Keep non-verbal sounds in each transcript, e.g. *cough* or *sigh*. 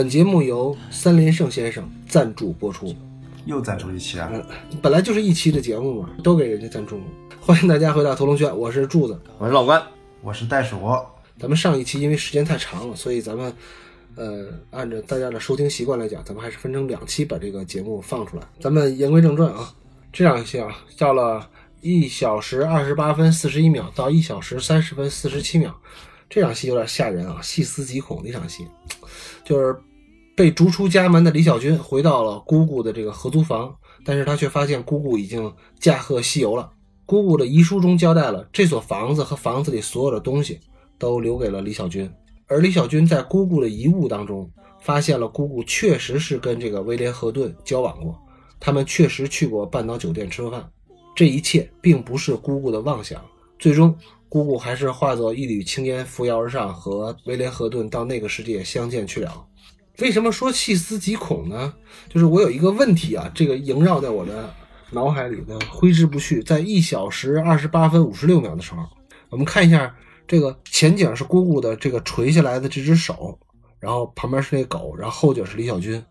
本节目由三连胜先生赞助播出。又赞助一期啊！本来就是一期的节目嘛，都给人家赞助。欢迎大家回到屠龙轩，我是柱子，我是老关，我是袋鼠。咱们上一期因为时间太长了，所以咱们呃按照大家的收听习惯来讲，咱们还是分成两期把这个节目放出来。咱们言归正传啊，这场戏啊叫了一小时二十八分四十一秒到一小时三十分四十七秒。这场戏有点吓人啊，细思极恐的一场戏，就是被逐出家门的李小军回到了姑姑的这个合租房，但是他却发现姑姑已经驾鹤西游了。姑姑的遗书中交代了，这所房子和房子里所有的东西都留给了李小军，而李小军在姑姑的遗物当中发现了姑姑确实是跟这个威廉·赫顿交往过，他们确实去过半岛酒店吃过饭，这一切并不是姑姑的妄想，最终。姑姑还是化作一缕青烟扶摇而上，和威廉·赫顿到那个世界相见去了。为什么说细思极恐呢？就是我有一个问题啊，这个萦绕在我的脑海里呢挥之不去。在一小时二十八分五十六秒的时候，我们看一下这个前景是姑姑的这个垂下来的这只手，然后旁边是那狗，然后后景是李小军。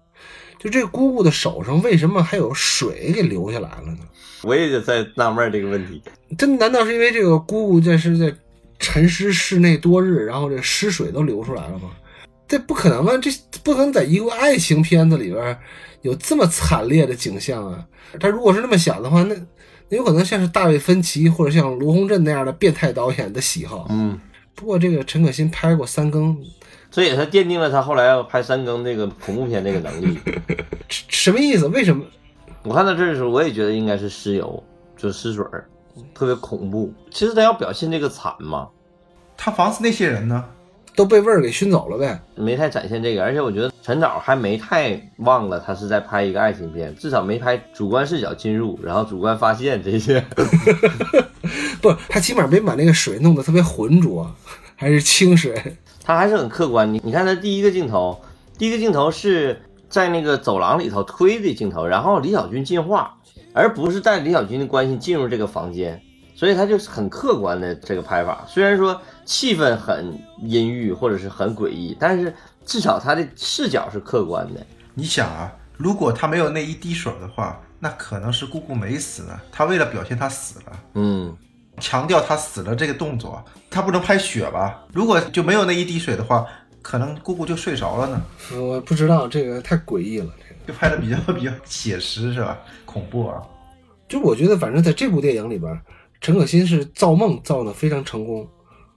就这姑姑的手上为什么还有水给流下来了呢？我也在纳闷这个问题。这难道是因为这个姑姑在是在沉尸室内多日，然后这尸水都流出来了吗？这不可能啊！这不可能在一部爱情片子里边有这么惨烈的景象啊！他如果是那么想的话，那那有可能像是大卫芬奇或者像罗洪镇那样的变态导演的喜好。嗯。不过这个陈可辛拍过三更。这也是奠定了他后来要拍三更那个恐怖片那个能力。什么意思？为什么？我看到这的时候，我也觉得应该是尸油，就是尸水儿，特别恐怖。其实他要表现这个惨嘛。他防死那些人呢，都被味儿给熏走了呗，没太展现这个。而且我觉得陈导还没太忘了他是在拍一个爱情片，至少没拍主观视角进入，然后主观发现这些。*laughs* 不，他起码没把那个水弄得特别浑浊，还是清水。他还是很客观，你你看他第一个镜头，第一个镜头是在那个走廊里头推的镜头，然后李小军进化，而不是带李小军的关系进入这个房间，所以他就是很客观的这个拍法。虽然说气氛很阴郁或者是很诡异，但是至少他的视角是客观的。你想啊，如果他没有那一滴水的话，那可能是姑姑没死呢。他为了表现他死了，嗯。强调他死了这个动作，他不能拍血吧？如果就没有那一滴水的话，可能姑姑就睡着了呢。我不知道，这个太诡异了，这个就拍的比较比较写实是吧？恐怖啊！就我觉得，反正在这部电影里边，陈可辛是造梦造的非常成功，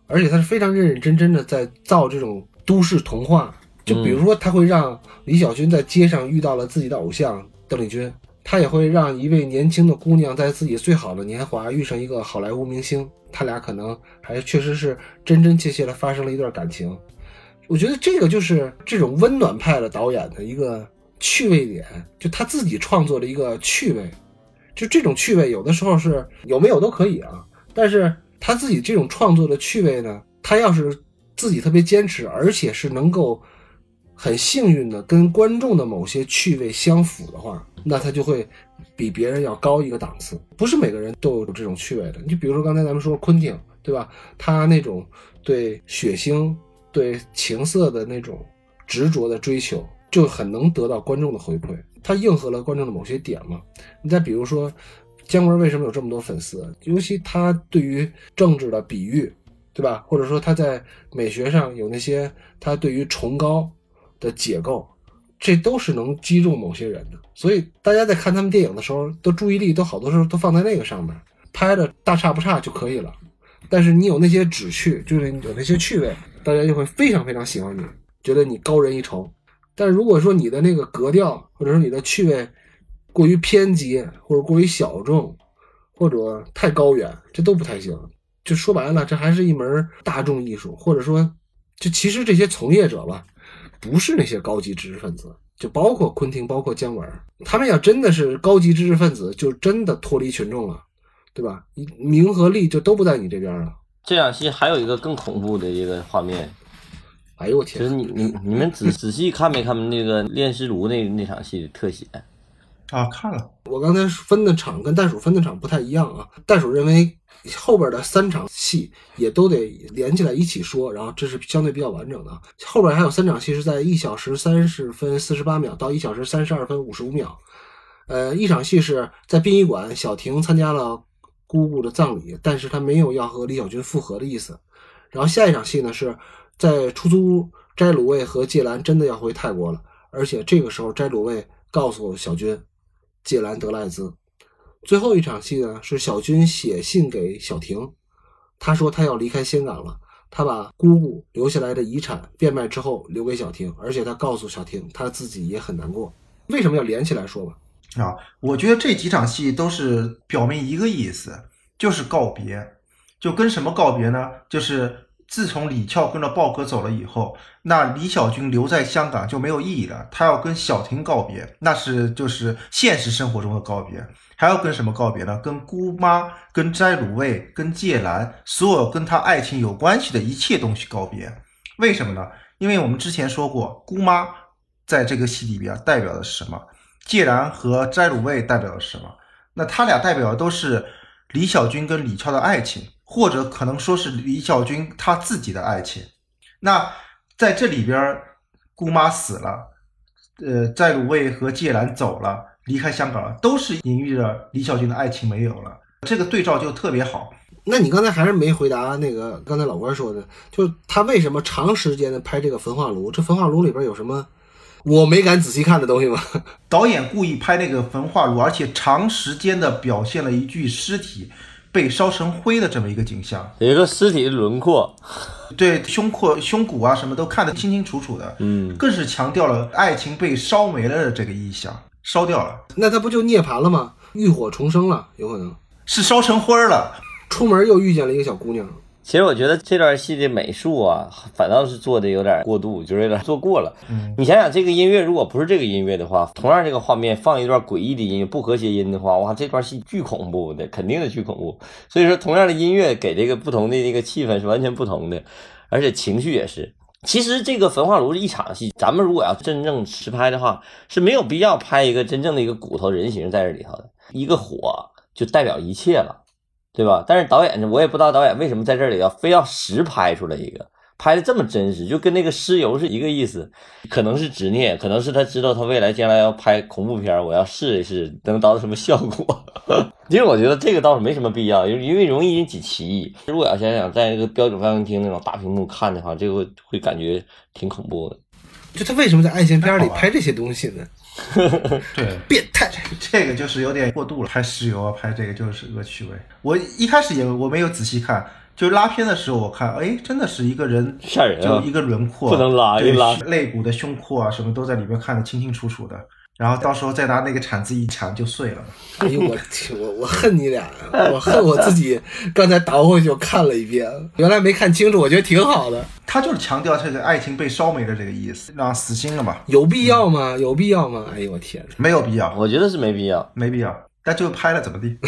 而且他是非常认认真真的在造这种都市童话。就比如说，他会让李小军在街上遇到了自己的偶像邓丽君。他也会让一位年轻的姑娘在自己最好的年华遇上一个好莱坞明星，他俩可能还确实是真真切切的发生了一段感情。我觉得这个就是这种温暖派的导演的一个趣味点，就他自己创作的一个趣味。就这种趣味，有的时候是有没有都可以啊。但是他自己这种创作的趣味呢，他要是自己特别坚持，而且是能够。很幸运的跟观众的某些趣味相符的话，那他就会比别人要高一个档次。不是每个人都有这种趣味的。你就比如说刚才咱们说昆汀，对吧？他那种对血腥、对情色的那种执着的追求，就很能得到观众的回馈。他应和了观众的某些点嘛。你再比如说姜文为什么有这么多粉丝？尤其他对于政治的比喻，对吧？或者说他在美学上有那些他对于崇高。的解构，这都是能击中某些人的，所以大家在看他们电影的时候，的注意力都好多时候都放在那个上面，拍的大差不差就可以了。但是你有那些旨趣，就是有那些趣味，大家就会非常非常喜欢你，觉得你高人一筹。但如果说你的那个格调，或者说你的趣味过于偏激，或者过于小众，或者太高远，这都不太行。就说白了，这还是一门大众艺术，或者说，就其实这些从业者吧。不是那些高级知识分子，就包括昆汀，包括姜文，他们要真的是高级知识分子，就真的脱离群众了，对吧？名和利就都不在你这边了。这场戏还有一个更恐怖的一个画面，哎呦我天！就是你你你们仔仔细看没看那个炼尸炉那那场戏的特写？啊，看了，我刚才分的场跟袋鼠分的场不太一样啊。袋鼠认为后边的三场戏也都得连起来一起说，然后这是相对比较完整的。后边还有三场戏是在一小时三十分四十八秒到一小时三十二分五十五秒。呃，一场戏是在殡仪馆，小婷参加了姑姑的葬礼，但是她没有要和李小军复合的意思。然后下一场戏呢是在出租屋，斋鲁卫和芥兰真的要回泰国了，而且这个时候斋鲁卫告诉小军，芥兰得了艾滋。最后一场戏呢是小军写信给小婷，他说他要离开香港了，他把姑姑留下来的遗产变卖之后留给小婷，而且他告诉小婷他自己也很难过。为什么要连起来说吧？啊，我觉得这几场戏都是表明一个意思，就是告别。就跟什么告别呢？就是自从李俏跟着豹哥走了以后，那李小军留在香港就没有意义了。他要跟小婷告别，那是就是现实生活中的告别。还要跟什么告别呢？跟姑妈、跟斋鲁卫、跟芥兰，所有跟他爱情有关系的一切东西告别。为什么呢？因为我们之前说过，姑妈在这个戏里边代表的是什么？芥兰和斋鲁卫代表的是什么？那他俩代表的都是李小军跟李俏的爱情，或者可能说是李小军他自己的爱情。那在这里边，姑妈死了，呃，在鲁卫和芥兰走了，离开香港了，都是隐喻着李小军的爱情没有了。这个对照就特别好。那你刚才还是没回答那个刚才老关说的，就是他为什么长时间的拍这个焚化炉？这焚化炉里边有什么我没敢仔细看的东西吗？*laughs* 导演故意拍那个焚化炉，而且长时间的表现了一具尸体被烧成灰的这么一个景象。有一个尸体的轮廓，对胸廓、胸骨啊什么都看得清清楚楚的，嗯，更是强调了爱情被烧没了的这个意象，烧掉了，那他不就涅槃了吗？浴火重生了，有可能是烧成灰儿了。出门又遇见了一个小姑娘。其实我觉得这段戏的美术啊，反倒是做的有点过度，就是有点做过了。嗯，你想想，这个音乐如果不是这个音乐的话，同样这个画面放一段诡异的音乐、不和谐音的话，哇，这段戏巨恐怖的，肯定的巨恐怖。所以说，同样的音乐给这个不同的这个气氛是完全不同的，而且情绪也是。其实这个焚化炉是一场戏，咱们如果要真正实拍的话，是没有必要拍一个真正的一个骨头人形在这里头的，一个火就代表一切了。对吧？但是导演呢，我也不知道导演为什么在这里要非要实拍出来一个，拍的这么真实，就跟那个尸油是一个意思。可能是执念，可能是他知道他未来将来要拍恐怖片，我要试一试能达到什么效果。*laughs* 其实我觉得这个倒是没什么必要，因为因为容易引起歧义。如果要想想在那个标准放映厅那种大屏幕看的话，这个会感觉挺恐怖的。就他为什么在爱情片里拍这些东西呢？*laughs* 对，变态。这个就是有点过度了，拍石油啊，拍这个就是恶趣味。我一开始也我没有仔细看，就拉片的时候我看，哎，真的是一个人吓人啊就一个轮廓，不能拉拉肋骨的胸廓啊什么都在里边看得清清楚楚的。然后到时候再拿那个铲子一铲就碎了。哎呦我天，我我恨你俩呀！我恨我自己，刚才倒回去我看了一遍，原来没看清楚，我觉得挺好的。他就是强调这个爱情被烧没的这个意思，让死心了嘛，有必要吗？有必要吗？哎呦我天，没有必要，我觉得是没必要。没必要，但就拍了怎么地？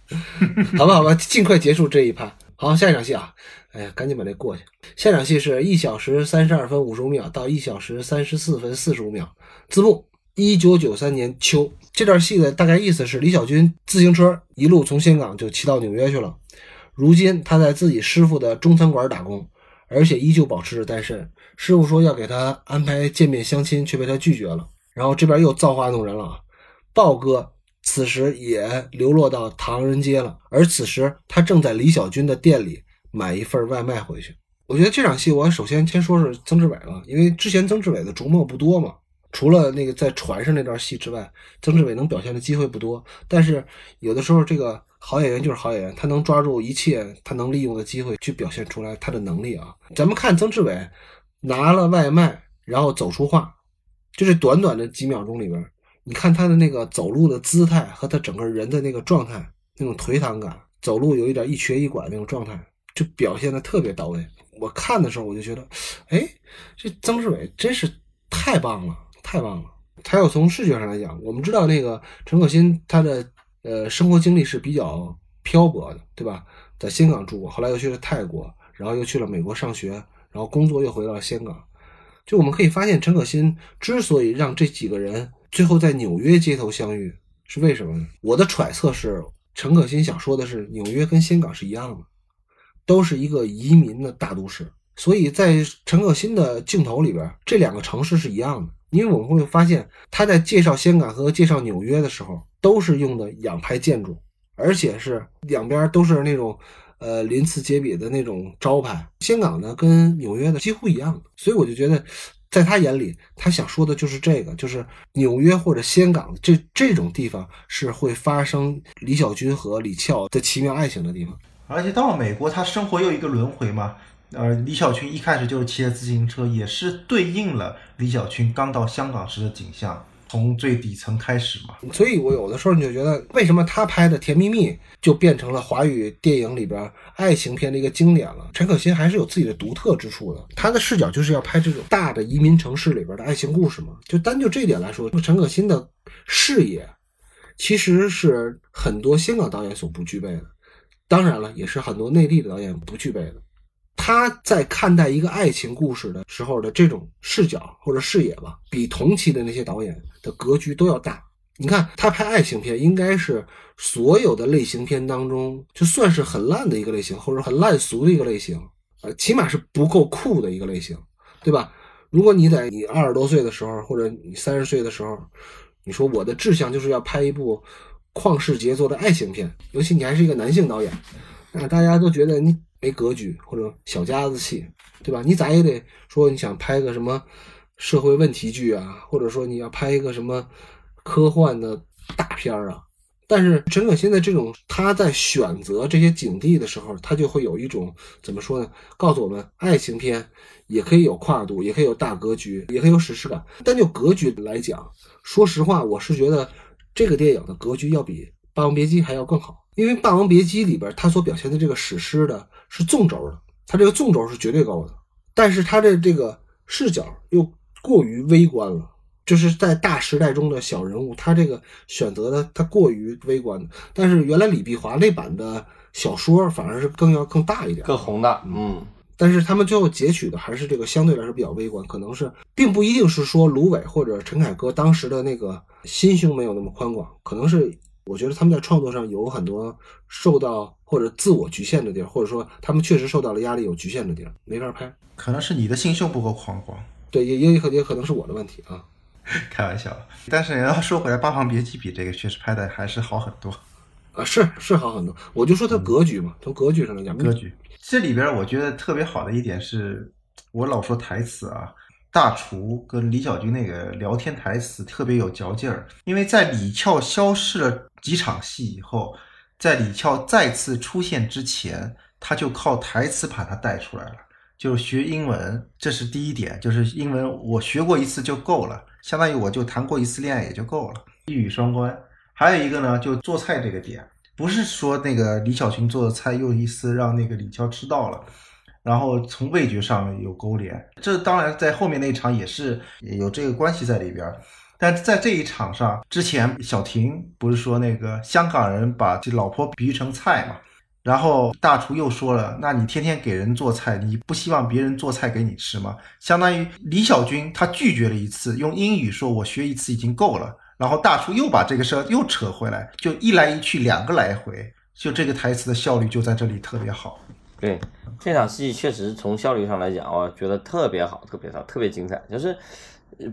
*laughs* 好吧好吧，尽快结束这一趴。好，下一场戏啊，哎呀，赶紧把这过去。下场戏是一小时三十二分五十五秒到一小时三十四分四十五秒。字幕：一九九三年秋。这段戏的大概意思是，李小军自行车一路从香港就骑到纽约去了。如今他在自己师傅的中餐馆打工，而且依旧保持着单身。师傅说要给他安排见面相亲，却被他拒绝了。然后这边又造化弄人了啊！豹哥此时也流落到唐人街了，而此时他正在李小军的店里买一份外卖回去。我觉得这场戏，我首先先说是曾志伟了，因为之前曾志伟的琢磨不多嘛，除了那个在船上那段戏之外，曾志伟能表现的机会不多。但是有的时候，这个好演员就是好演员，他能抓住一切他能利用的机会去表现出来他的能力啊。咱们看曾志伟拿了外卖，然后走出画，就这短短的几秒钟里边，你看他的那个走路的姿态和他整个人的那个状态，那种颓唐感，走路有一点一瘸一拐那种状态，就表现的特别到位。我看的时候我就觉得，哎，这曾志伟真是太棒了，太棒了。还有从视觉上来讲，我们知道那个陈可辛他的呃生活经历是比较漂泊的，对吧？在香港住过，后来又去了泰国，然后又去了美国上学，然后工作又回到了香港。就我们可以发现，陈可辛之所以让这几个人最后在纽约街头相遇，是为什么呢？我的揣测是，陈可辛想说的是，纽约跟香港是一样的，都是一个移民的大都市，所以在陈可辛的镜头里边，这两个城市是一样的。因为我们会发现，他在介绍香港和介绍纽约的时候，都是用的仰拍建筑，而且是两边都是那种。呃，鳞次栉比的那种招牌，香港呢跟纽约的几乎一样的，所以我就觉得，在他眼里，他想说的就是这个，就是纽约或者香港这这种地方是会发生李小军和李俏的奇妙爱情的地方。而且到了美国，他生活又一个轮回嘛。呃，李小军一开始就是骑着自行车，也是对应了李小军刚到香港时的景象。从最底层开始嘛，所以我有的时候你就觉得，为什么他拍的《甜蜜蜜》就变成了华语电影里边爱情片的一个经典了？陈可辛还是有自己的独特之处的，他的视角就是要拍这种大的移民城市里边的爱情故事嘛。就单就这点来说，陈可辛的视野其实是很多香港导演所不具备的，当然了，也是很多内地的导演不具备的。他在看待一个爱情故事的时候的这种视角或者视野吧，比同期的那些导演的格局都要大。你看他拍爱情片，应该是所有的类型片当中就算是很烂的一个类型，或者很烂俗的一个类型，呃，起码是不够酷的一个类型，对吧？如果你在你二十多岁的时候，或者你三十岁的时候，你说我的志向就是要拍一部旷世杰作的爱情片，尤其你还是一个男性导演，那大家都觉得你。没格局或者小家子气，对吧？你咋也得说你想拍个什么社会问题剧啊，或者说你要拍一个什么科幻的大片儿啊。但是陈可辛的这种他在选择这些景地的时候，他就会有一种怎么说呢？告诉我们，爱情片也可以有跨度，也可以有大格局，也可以有史诗感。但就格局来讲，说实话，我是觉得这个电影的格局要比《霸王别姬》还要更好。因为《霸王别姬》里边，它所表现的这个史诗的是纵轴的，它这个纵轴是绝对高的，但是它的这个视角又过于微观了，就是在大时代中的小人物，他这个选择的他过于微观。但是原来李碧华那版的小说反而是更要更大一点，更宏大。嗯，但是他们最后截取的还是这个相对来说比较微观，可能是并不一定是说芦苇或者陈凯歌当时的那个心胸没有那么宽广，可能是。我觉得他们在创作上有很多受到或者自我局限的地儿，或者说他们确实受到了压力，有局限的地儿，没法拍。可能是你的心胸不够宽广，对，也也也也可能是我的问题啊。*laughs* 开玩笑，但是要说回来，《八方别姬》比这个确实拍的还是好很多啊，是是好很多。我就说它格局嘛，从格局上来讲，格局这里边我觉得特别好的一点是，我老说台词啊。大厨跟李小军那个聊天台词特别有嚼劲儿，因为在李翘消失了几场戏以后，在李翘再次出现之前，他就靠台词把他带出来了。就学英文，这是第一点，就是英文我学过一次就够了，相当于我就谈过一次恋爱也就够了，一语双关。还有一个呢，就做菜这个点，不是说那个李小群做的菜又一次让那个李翘吃到了。然后从味觉上有勾连，这当然在后面那场也是有这个关系在里边。但在这一场上之前，小婷不是说那个香港人把这老婆比喻成菜嘛？然后大厨又说了，那你天天给人做菜，你不希望别人做菜给你吃吗？相当于李小军他拒绝了一次，用英语说我学一次已经够了。然后大厨又把这个事儿又扯回来，就一来一去两个来回，就这个台词的效率就在这里特别好。对这场戏确实从效率上来讲，我觉得特别好，特别好，特别精彩。就是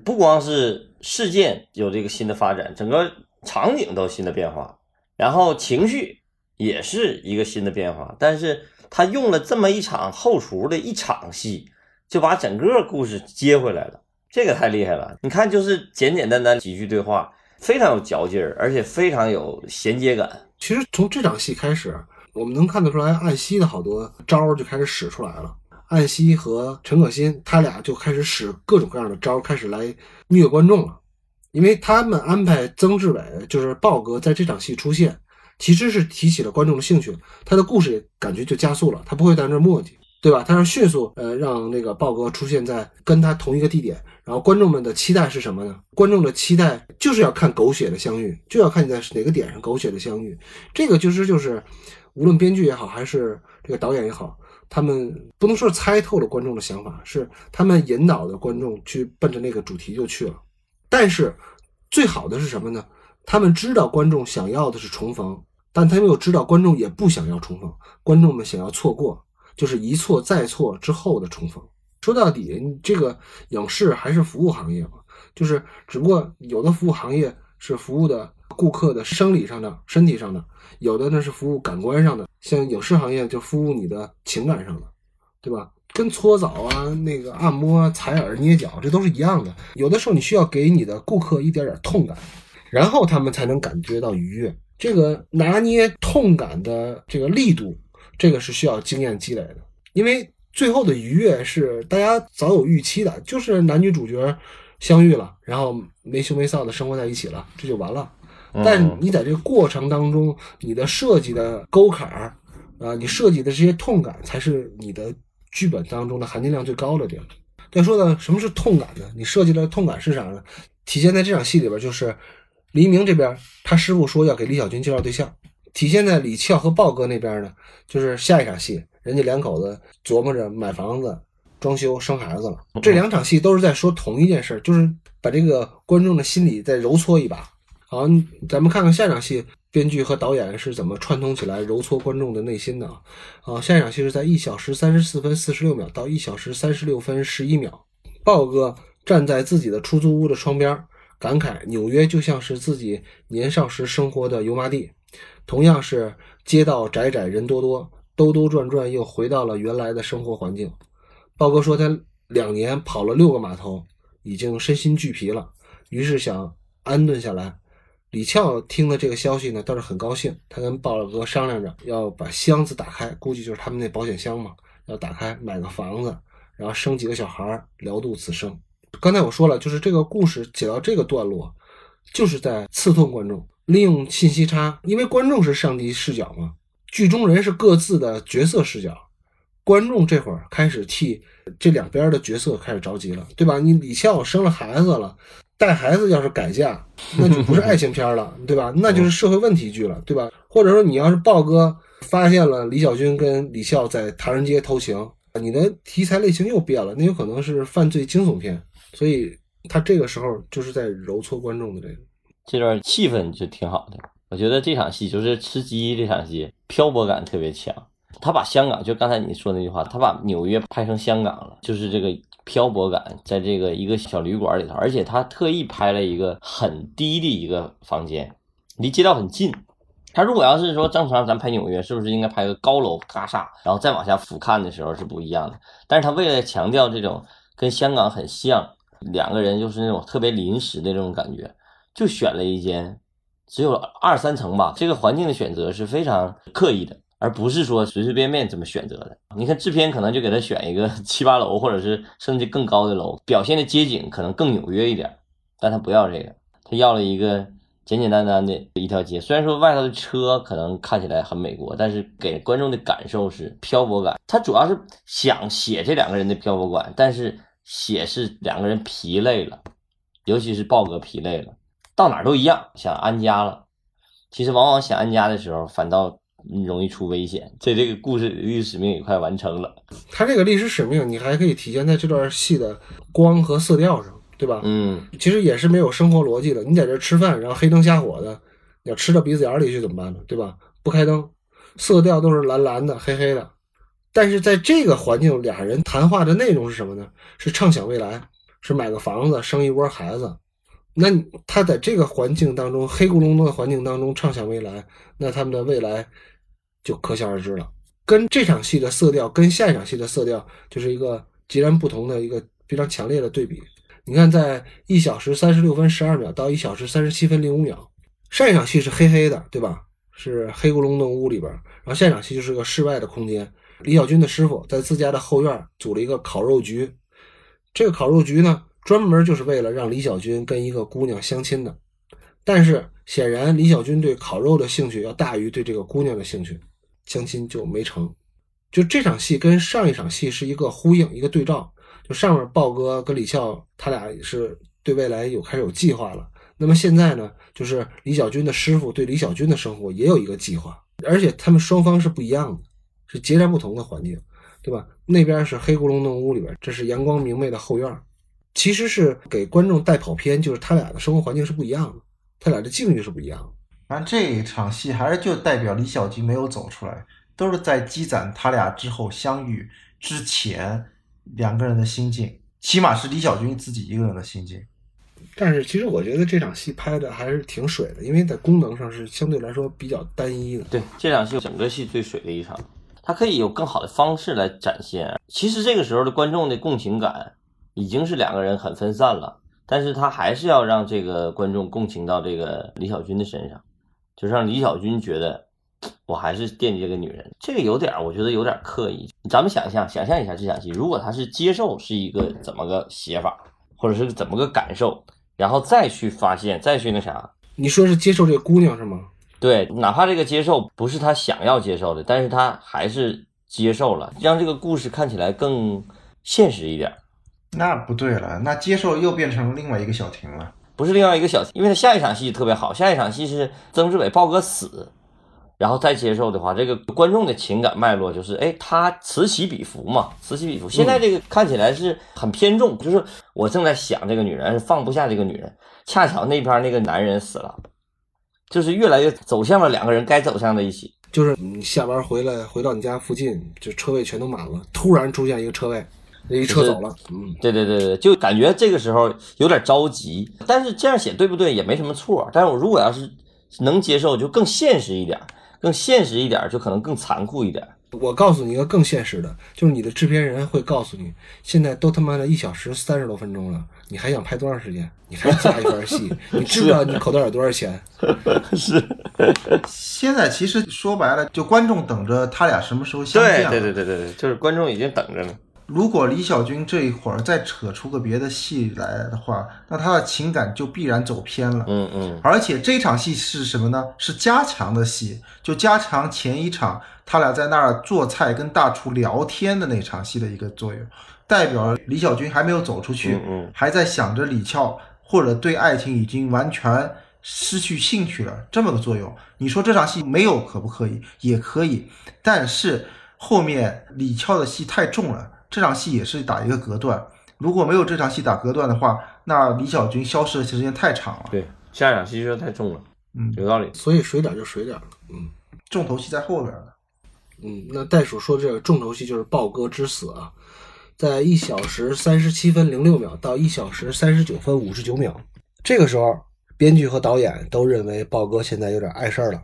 不光是事件有这个新的发展，整个场景都新的变化，然后情绪也是一个新的变化。但是他用了这么一场后厨的一场戏，就把整个故事接回来了，这个太厉害了。你看，就是简简单单几句对话，非常有嚼劲儿，而且非常有衔接感。其实从这场戏开始。我们能看得出来，艾希的好多招就开始使出来了。岸西和陈可辛他俩就开始使各种各样的招，开始来虐观众了。因为他们安排曾志伟，就是豹哥在这场戏出现，其实是提起了观众的兴趣，他的故事感觉就加速了。他不会在那磨叽，对吧？他是迅速呃让那个豹哥出现在跟他同一个地点，然后观众们的期待是什么呢？观众的期待就是要看狗血的相遇，就要看你在哪个点上狗血的相遇。这个其实就是。无论编剧也好，还是这个导演也好，他们不能说是猜透了观众的想法，是他们引导的观众去奔着那个主题就去了。但是，最好的是什么呢？他们知道观众想要的是重逢，但他们又知道观众也不想要重逢，观众们想要错过，就是一错再错之后的重逢。说到底，这个影视还是服务行业嘛，就是只不过有的服务行业是服务的顾客的生理上的、身体上的，有的呢是服务感官上的，像影视行业就服务你的情感上的，对吧？跟搓澡啊、那个按摩、采耳、捏脚，这都是一样的。有的时候你需要给你的顾客一点点痛感，然后他们才能感觉到愉悦。这个拿捏痛感的这个力度，这个是需要经验积累的。因为最后的愉悦是大家早有预期的，就是男女主角相遇了，然后没羞没臊的生活在一起了，这就完了。但你在这个过程当中，你的设计的沟坎儿啊，你设计的这些痛感，才是你的。剧本当中的含金量最高的地方。再说呢，什么是痛感呢？你设计的痛感是啥呢？体现在这场戏里边，就是黎明这边，他师傅说要给李小军介绍对象；体现在李俏和豹哥那边呢，就是下一场戏，人家两口子琢磨着买房子、装修、生孩子了。这两场戏都是在说同一件事，就是把这个观众的心理再揉搓一把。好，咱们看看下场戏。编剧和导演是怎么串通起来揉搓观众的内心的啊？啊，下一场戏是在一小时三十四分四十六秒到一小时三十六分十一秒，豹哥站在自己的出租屋的窗边，感慨纽约就像是自己年少时生活的油麻地，同样是街道窄窄人多多，兜兜转转又回到了原来的生活环境。豹哥说他两年跑了六个码头，已经身心俱疲了，于是想安顿下来。李俏听了这个消息呢，倒是很高兴。他跟豹哥商量着要把箱子打开，估计就是他们那保险箱嘛，要打开买个房子，然后生几个小孩儿，聊度此生。刚才我说了，就是这个故事写到这个段落，就是在刺痛观众，利用信息差，因为观众是上帝视角嘛，剧中人是各自的角色视角，观众这会儿开始替这两边的角色开始着急了，对吧？你李俏生了孩子了。带孩子要是改嫁，那就不是爱情片了，对吧？那就是社会问题剧了，对吧？或者说你要是豹哥发现了李小军跟李笑在唐人街偷情，你的题材类型又变了，那有可能是犯罪惊悚片。所以他这个时候就是在揉搓观众的这个这段气氛就挺好的。我觉得这场戏就是吃鸡这场戏，漂泊感特别强。他把香港就刚才你说那句话，他把纽约拍成香港了，就是这个。漂泊感，在这个一个小旅馆里头，而且他特意拍了一个很低的一个房间，离街道很近。他如果要是说正常咱拍纽约，是不是应该拍个高楼大厦，然后再往下俯瞰的时候是不一样的？但是他为了强调这种跟香港很像，两个人就是那种特别临时的这种感觉，就选了一间只有二三层吧。这个环境的选择是非常刻意的。而不是说随随便便这么选择的。你看制片可能就给他选一个七八楼，或者是甚至更高的楼，表现的街景可能更纽约一点，但他不要这个，他要了一个简简单单的一条街。虽然说外头的车可能看起来很美国，但是给观众的感受是漂泊感。他主要是想写这两个人的漂泊感，但是写是两个人疲累了，尤其是豹哥疲累了，到哪都一样，想安家了。其实往往想安家的时候，反倒。容易出危险，这这个故事历史使命也快完成了。他这个历史使命，你还可以体现在这段戏的光和色调上，对吧？嗯，其实也是没有生活逻辑的。你在这吃饭，然后黑灯瞎火的，你要吃到鼻子眼里去怎么办呢？对吧？不开灯，色调都是蓝蓝的、黑黑的。但是在这个环境，俩人谈话的内容是什么呢？是畅想未来，是买个房子、生一窝孩子。那他在这个环境当中，黑咕隆咚的环境当中畅想未来，那他们的未来。就可想而知了，跟这场戏的色调，跟下一场戏的色调，就是一个截然不同的一个非常强烈的对比。你看，在一小时三十六分十二秒到一小时三十七分零五秒，上一场戏是黑黑的，对吧？是黑咕隆咚屋里边，然后下一场戏就是个室外的空间。李小军的师傅在自家的后院组了一个烤肉局，这个烤肉局呢，专门就是为了让李小军跟一个姑娘相亲的。但是显然，李小军对烤肉的兴趣要大于对这个姑娘的兴趣。相亲就没成，就这场戏跟上一场戏是一个呼应，一个对照。就上面豹哥跟李笑他俩是对未来有开始有计划了，那么现在呢，就是李小军的师傅对李小军的生活也有一个计划，而且他们双方是不一样的，是截然不同的环境，对吧？那边是黑咕隆咚屋里边，这是阳光明媚的后院。其实是给观众带跑偏，就是他俩的生活环境是不一样的，他俩的境遇是不一样的。反正这一场戏还是就代表李小军没有走出来，都是在积攒他俩之后相遇之前两个人的心境，起码是李小军自己一个人的心境。但是其实我觉得这场戏拍的还是挺水的，因为在功能上是相对来说比较单一的。对，这场戏整个戏最水的一场，它可以有更好的方式来展现。其实这个时候的观众的共情感已经是两个人很分散了，但是他还是要让这个观众共情到这个李小军的身上，就让李小军觉得我还是惦记这个女人。这个有点儿，我觉得有点刻意。咱们想象想象一下这场戏，如果他是接受是一个怎么个写法，或者是怎么个感受，然后再去发现，再去那啥，你说是接受这个姑娘是吗？对，哪怕这个接受不是他想要接受的，但是他还是接受了，让这个故事看起来更现实一点。那不对了，那接受又变成另外一个小婷了。不是另外一个小，因为他下一场戏特别好，下一场戏是曾志伟豹哥死，然后再接受的话，这个观众的情感脉络就是，哎，他此起彼伏嘛，此起彼伏。现在这个看起来是很偏重，就是我正在想这个女人，是放不下这个女人，恰巧那边那个男人死了，就是越来越走向了两个人该走向的一起。就是你下班回来回到你家附近，就车位全都满了，突然出现一个车位，那一撤走了，嗯，对对对对，就感觉这个时候有点着急，但是这样写对不对也没什么错。但是我如果要是能接受，就更现实一点，更现实一点，就可能更残酷一点。我告诉你一个更现实的，就是你的制片人会告诉你，现在都他妈的一小时三十多分钟了，你还想拍多长时间？你还加一段戏？你知不知道你口袋有多少钱？*laughs* 是，现在其实说白了，就观众等着他俩什么时候相见。对对对对对对，就是观众已经等着呢。如果李小军这一会儿再扯出个别的戏来的话，那他的情感就必然走偏了。嗯嗯，而且这场戏是什么呢？是加强的戏，就加强前一场他俩在那儿做菜跟大厨聊天的那场戏的一个作用，代表李小军还没有走出去，嗯嗯还在想着李俏，或者对爱情已经完全失去兴趣了这么个作用。你说这场戏没有可不可以？也可以，但是后面李俏的戏太重了。这场戏也是打一个隔断，如果没有这场戏打隔断的话，那李小军消失的时间太长了。对，下一场戏就太重了，嗯，有道理。所以水点就水点了，嗯重头戏在后边呢。嗯。那袋鼠说这个重头戏就是豹哥之死啊，在一小时三十七分零六秒到一小时三十九分五十九秒，这个时候编剧和导演都认为豹哥现在有点碍事儿了，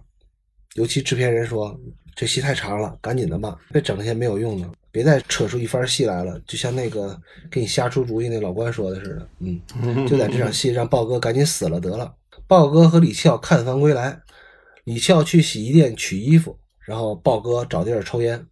尤其制片人说这戏太长了，赶紧的吧，别整那些没有用的。别再扯出一番戏来了，就像那个给你瞎出主意那老关说的似的，嗯，*laughs* 就在这场戏让豹哥赶紧死了得了。豹哥和李俏看房归来，李俏去洗衣店取衣服，然后豹哥找地儿抽烟。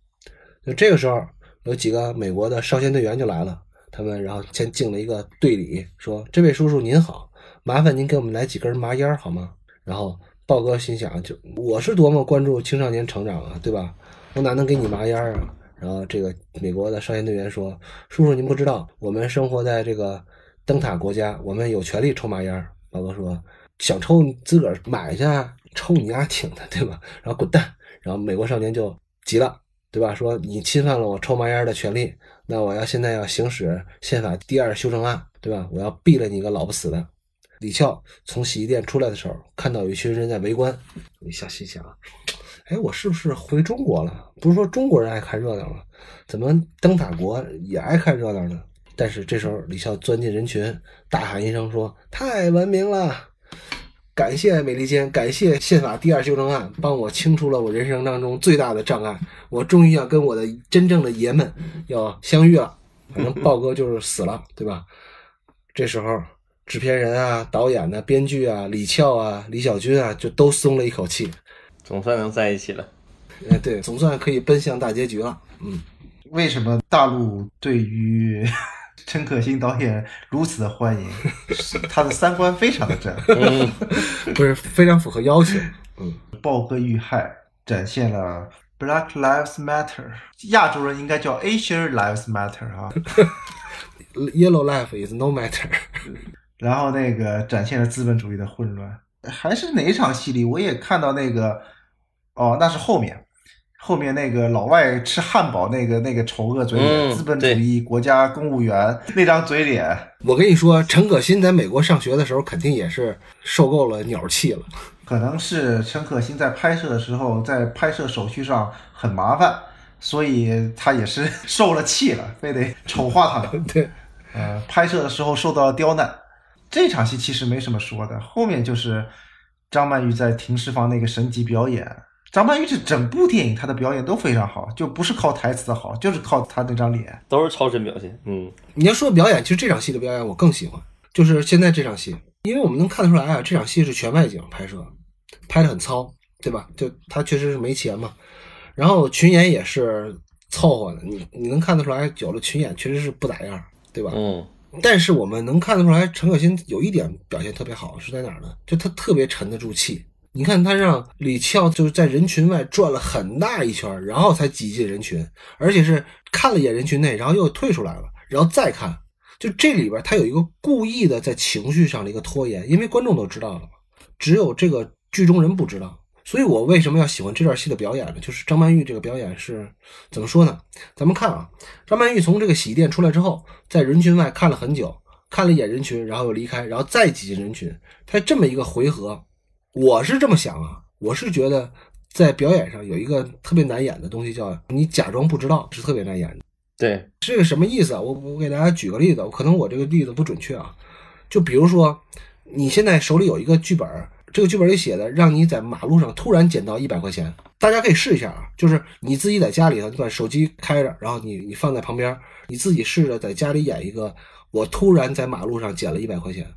就这个时候，有几个美国的少先队员就来了，他们然后先敬了一个队礼，说：“这位叔叔您好，麻烦您给我们来几根麻烟好吗？”然后豹哥心想：就我是多么关注青少年成长啊，对吧？我哪能给你麻烟啊？然后这个美国的少先队员说：“叔叔，您不知道，我们生活在这个灯塔国家，我们有权利抽麻烟。”老哥说：“想抽你自个儿买去，抽你丫挺的，对吧？”然后滚蛋。然后美国少年就急了，对吧？说你侵犯了我抽麻烟的权利，那我要现在要行使宪法第二修正案，对吧？我要毙了你个老不死的！李俏从洗衣店出来的时候，看到有一群人在围观，你想心想。哎，我是不是回中国了？不是说中国人爱看热闹吗？怎么灯塔国也爱看热闹呢？但是这时候李笑钻进人群，大喊一声说：“太文明了！感谢美利坚，感谢宪法第二修正案，帮我清除了我人生当中最大的障碍。我终于要跟我的真正的爷们要相遇了。反正豹哥就是死了，对吧？这时候制片人啊、导演呢、编剧啊、李俏啊、李小军啊，就都松了一口气。”总算能在一起了，哎，对，总算可以奔向大结局了。嗯，为什么大陆对于 *laughs* 陈可辛导演如此的欢迎？*laughs* 他的三观非常的正，嗯，不是非常符合要求。嗯，豹哥遇害展现了 Black Lives Matter，亚洲人应该叫 Asian Lives Matter 啊。*laughs* Yellow life is no matter。然后那个展现了资本主义的混乱，还是哪一场戏里我也看到那个。哦，那是后面，后面那个老外吃汉堡那个那个丑恶嘴脸，嗯资本主义国家公务员那张嘴脸，我跟你说，陈可辛在美国上学的时候，肯定也是受够了鸟气了。可能是陈可辛在拍摄的时候，在拍摄手续上很麻烦，所以他也是 *laughs* 受了气了，非得丑化他们。*laughs* 对，呃，拍摄的时候受到了刁难。这场戏其实没什么说的，后面就是张曼玉在停尸房那个神级表演。张曼玉这整部电影她的表演都非常好，就不是靠台词的好，就是靠她那张脸。都是超神表现。嗯，你要说表演，其实这场戏的表演我更喜欢，就是现在这场戏，因为我们能看得出来啊，这场戏是全外景拍摄，拍的很糙，对吧？就他确实是没钱嘛，然后群演也是凑合的，你你能看得出来，有的群演确实是不咋样，对吧？嗯，但是我们能看得出来，陈可辛有一点表现特别好，是在哪儿呢？就他特别沉得住气。你看他让李翘就是在人群外转了很大一圈，然后才挤进人群，而且是看了一眼人群内，然后又退出来了，然后再看。就这里边他有一个故意的在情绪上的一个拖延，因为观众都知道了，只有这个剧中人不知道。所以我为什么要喜欢这段戏的表演呢？就是张曼玉这个表演是怎么说呢？咱们看啊，张曼玉从这个洗衣店出来之后，在人群外看了很久，看了一眼人群，然后又离开，然后再挤进人群。他这么一个回合，我是这么想啊，我是觉得在表演上有一个特别难演的东西，叫你假装不知道，是特别难演的。对，这个什么意思啊？我我给大家举个例子，可能我这个例子不准确啊。就比如说，你现在手里有一个剧本，这个剧本里写的让你在马路上突然捡到一百块钱，大家可以试一下啊。就是你自己在家里头，你把手机开着，然后你你放在旁边，你自己试着在家里演一个，我突然在马路上捡了一百块钱，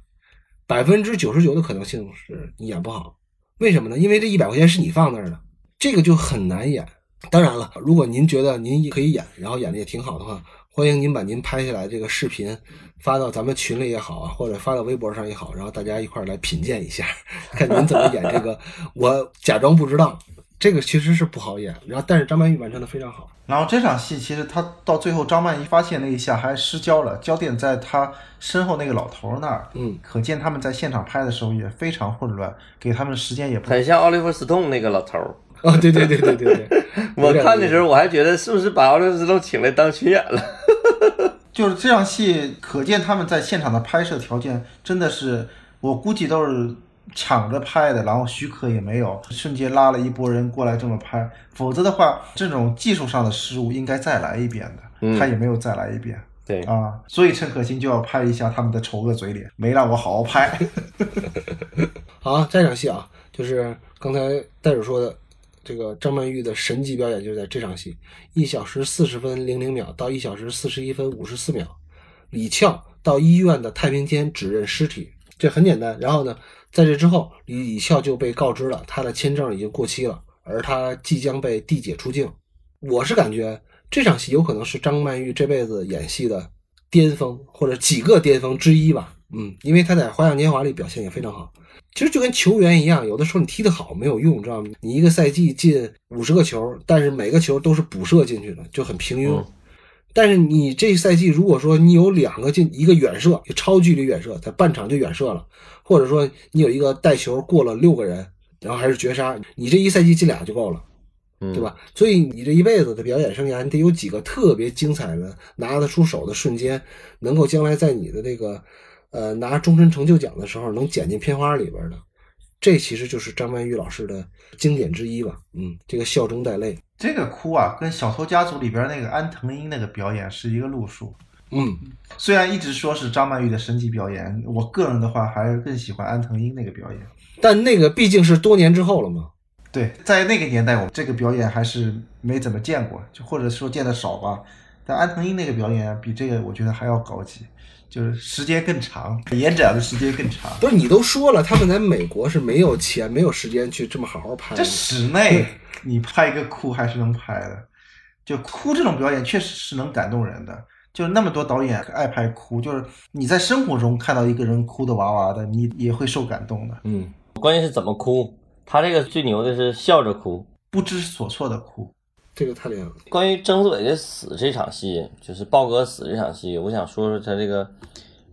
百分之九十九的可能性是你演不好。为什么呢？因为这一百块钱是你放那儿的，这个就很难演。当然了，如果您觉得您可以演，然后演的也挺好的话，欢迎您把您拍下来这个视频发到咱们群里也好啊，或者发到微博上也好，然后大家一块来品鉴一下，*laughs* 看您怎么演这个。我假装不知道，这个其实是不好演，然后但是张曼玉完成的非常好。然后这场戏其实他到最后，张曼玉发现那一下还失焦了，焦点在她身后那个老头那儿。嗯，可见他们在现场拍的时候也非常混乱，给他们时间也不很像奥利弗·斯通那个老头儿。哦，对对对对对对，*laughs* 我看的时候，我还觉得是不是把奥利弗·斯通请来当群演了？*laughs* 就是这场戏，可见他们在现场的拍摄条件真的是，我估计都是抢着拍的，然后许可也没有，瞬间拉了一波人过来这么拍，否则的话，这种技术上的失误应该再来一遍的，嗯他也没有再来一遍对，啊，所以陈可辛就要拍一下他们的丑恶嘴脸，没让我好好拍。*laughs* 好，下一场戏啊，就是刚才戴主说的，这个张曼玉的神级表演就是在这场戏，一小时四十分零零秒到一小时四十一分五十四秒，李翘到医院的太平间指认尸体，这很简单。然后呢，在这之后，李李翘就被告知了他的签证已经过期了，而他即将被递解出境。我是感觉这场戏有可能是张曼玉这辈子演戏的巅峰，或者几个巅峰之一吧。嗯，因为他在《花样年华》里表现也非常好。其实就跟球员一样，有的时候你踢得好没有用，知道吗？你一个赛季进五十个球，但是每个球都是补射进去的，就很平庸。但是你这赛季如果说你有两个进一个远射，就超距离远射，在半场就远射了，或者说你有一个带球过了六个人，然后还是绝杀，你这一赛季进俩就够了。嗯对？吧？所以你这一辈子的表演生涯，你得有几个特别精彩的拿得出手的瞬间，能够将来在你的那个呃拿终身成就奖的时候能剪进片花里边的。这其实就是张曼玉老师的经典之一吧。嗯，这个笑中带泪。这个哭啊，跟《小偷家族》里边那个安藤英那个表演是一个路数。嗯，虽然一直说是张曼玉的神级表演，我个人的话还是更喜欢安藤英那个表演。但那个毕竟是多年之后了嘛。对，在那个年代，我这个表演还是没怎么见过，就或者说见的少吧。但安藤英那个表演比这个我觉得还要高级，就是时间更长，延展的时间更长。不是你都说了，他们在美国是没有钱、没有时间去这么好好拍这。室内你拍一个哭还是能拍的，就哭这种表演确实是能感动人的。就那么多导演爱拍哭，就是你在生活中看到一个人哭的哇哇的，你也会受感动的，嗯，关键是怎么哭。他这个最牛的是笑着哭。不知所措的哭。这个太厉害了。关于曾志伟的死这场戏，就是豹哥死这场戏，我想说说他这个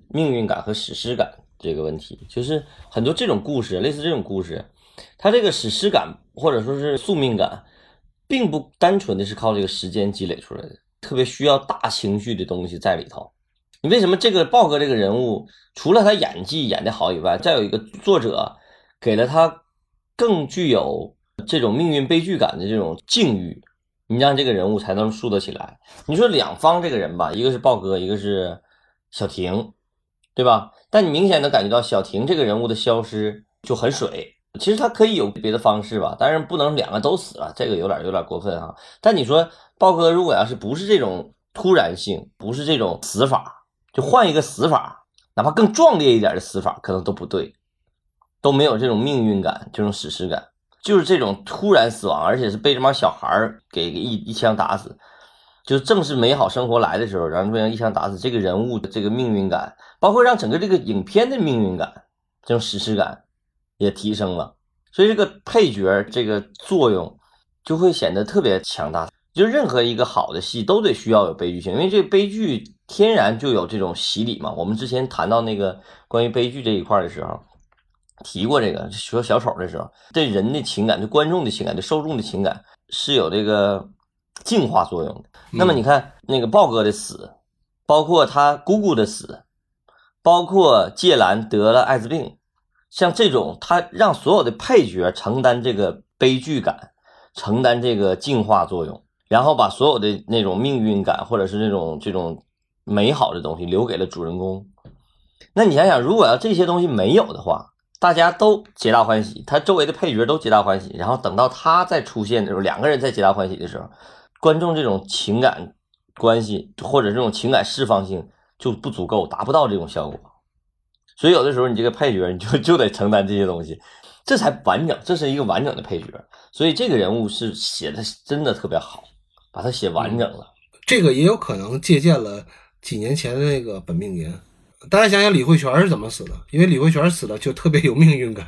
命运感和史诗感这个问题。就是很多这种故事，类似这种故事，它这个史诗感或者说是宿命感，并不单纯的是靠这个时间积累出来的，特别需要大情绪的东西在里头。你为什么这个豹哥这个人物，除了他演技演得好以外，再有一个作者给了他更具有这种命运悲剧感的这种境遇，你让这个人物才能塑得起来。你说两方这个人吧，一个是豹哥，一个是小婷，对吧？但你明显能感觉到小婷这个人物的消失就很水。其实他可以有别的方式吧，当然不能两个都死了，这个有点有点过分哈。但你说豹哥如果要是不是这种突然性，不是这种死法。就换一个死法，哪怕更壮烈一点的死法，可能都不对，都没有这种命运感，这种史诗感，就是这种突然死亡，而且是被这帮小孩儿给一一枪打死，就正是美好生活来的时候，然后被人一枪打死，这个人物的这个命运感，包括让整个这个影片的命运感，这种史诗感也提升了，所以这个配角这个作用就会显得特别强大。就任何一个好的戏都得需要有悲剧性，因为这悲剧。天然就有这种洗礼嘛。我们之前谈到那个关于悲剧这一块的时候，提过这个说小丑的时候，对人的情感、对观众的情感、对受众的情感是有这个净化作用的。那么你看那个豹哥的死，包括他姑姑的死，包括芥兰得了艾滋病，像这种他让所有的配角承担这个悲剧感，承担这个净化作用，然后把所有的那种命运感或者是那种这种。美好的东西留给了主人公，那你想想，如果要这些东西没有的话，大家都皆大欢喜，他周围的配角都皆大欢喜，然后等到他再出现的时候，两个人在皆大欢喜的时候，观众这种情感关系或者这种情感释放性就不足够，达不到这种效果。所以有的时候你这个配角你就就得承担这些东西，这才完整，这是一个完整的配角。所以这个人物是写的真的特别好，把他写完整了。这个也有可能借鉴了。几年前的那个本命年，大家想想李慧泉是怎么死的？因为李慧泉死了就特别有命运感。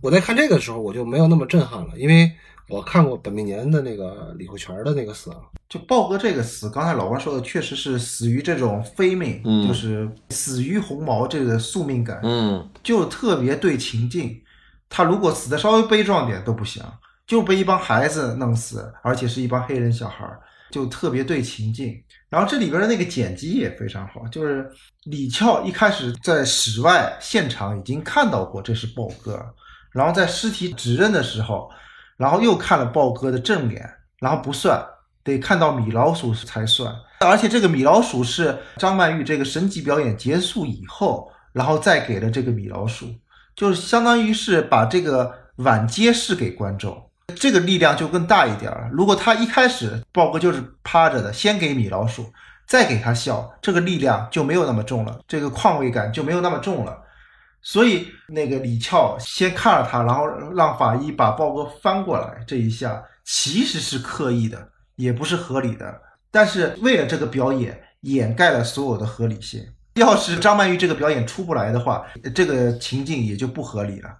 我在看这个的时候，我就没有那么震撼了，因为我看过本命年的那个李慧泉的那个死。就豹哥这个死，刚才老关说的，确实是死于这种非命，就是死于鸿毛这个宿命感，嗯，就特别对情境。他如果死的稍微悲壮点都不行，就被一帮孩子弄死，而且是一帮黑人小孩，就特别对情境。然后这里边的那个剪辑也非常好，就是李翘一开始在室外现场已经看到过这是豹哥，然后在尸体指认的时候，然后又看了豹哥的正脸，然后不算，得看到米老鼠才算。而且这个米老鼠是张曼玉这个神级表演结束以后，然后再给了这个米老鼠，就是相当于是把这个碗揭示给观众。这个力量就更大一点了。如果他一开始豹哥就是趴着的，先给米老鼠，再给他笑，这个力量就没有那么重了，这个况味感就没有那么重了。所以那个李翘先看了他，然后让法医把豹哥翻过来，这一下其实是刻意的，也不是合理的。但是为了这个表演，掩盖了所有的合理性。要是张曼玉这个表演出不来的话，这个情境也就不合理了。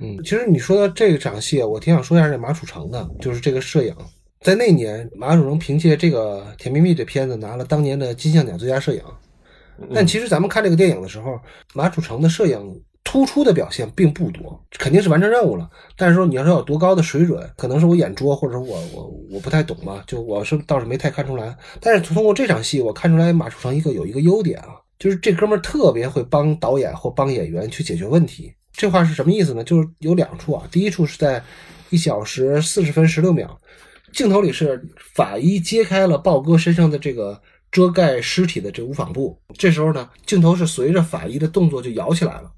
嗯，其实你说到这场戏，我挺想说一下这马楚成的，就是这个摄影，在那年马楚成凭借这个《甜蜜蜜》这片子拿了当年的金像奖最佳摄影。但其实咱们看这个电影的时候，马楚成的摄影突出的表现并不多，肯定是完成任务了。但是说你要说有多高的水准，可能是我眼拙，或者我我我不太懂吧，就我是倒是没太看出来。但是通过这场戏，我看出来马楚成一个有一个优点啊，就是这哥们儿特别会帮导演或帮演员去解决问题。这话是什么意思呢？就是有两处啊。第一处是在一小时四十分十六秒，镜头里是法医揭开了豹哥身上的这个遮盖尸体的这无纺布。这时候呢，镜头是随着法医的动作就摇起来了，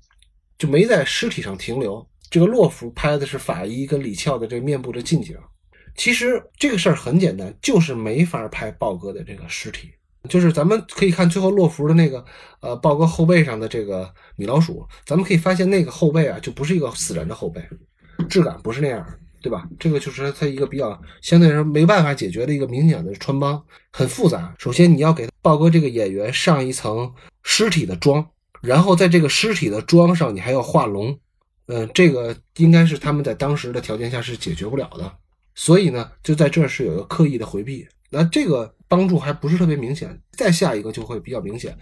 就没在尸体上停留。这个洛夫拍的是法医跟李翘的这面部的近景。其实这个事儿很简单，就是没法拍豹哥的这个尸体。就是咱们可以看最后落服的那个，呃，豹哥后背上的这个米老鼠，咱们可以发现那个后背啊，就不是一个死人的后背，质感不是那样，对吧？这个就是它一个比较相对来说没办法解决的一个明显的穿帮，很复杂。首先你要给豹哥这个演员上一层尸体的妆，然后在这个尸体的妆上你还要画龙，嗯，这个应该是他们在当时的条件下是解决不了的，所以呢，就在这是有一个刻意的回避。那这个帮助还不是特别明显。再下一个就会比较明显，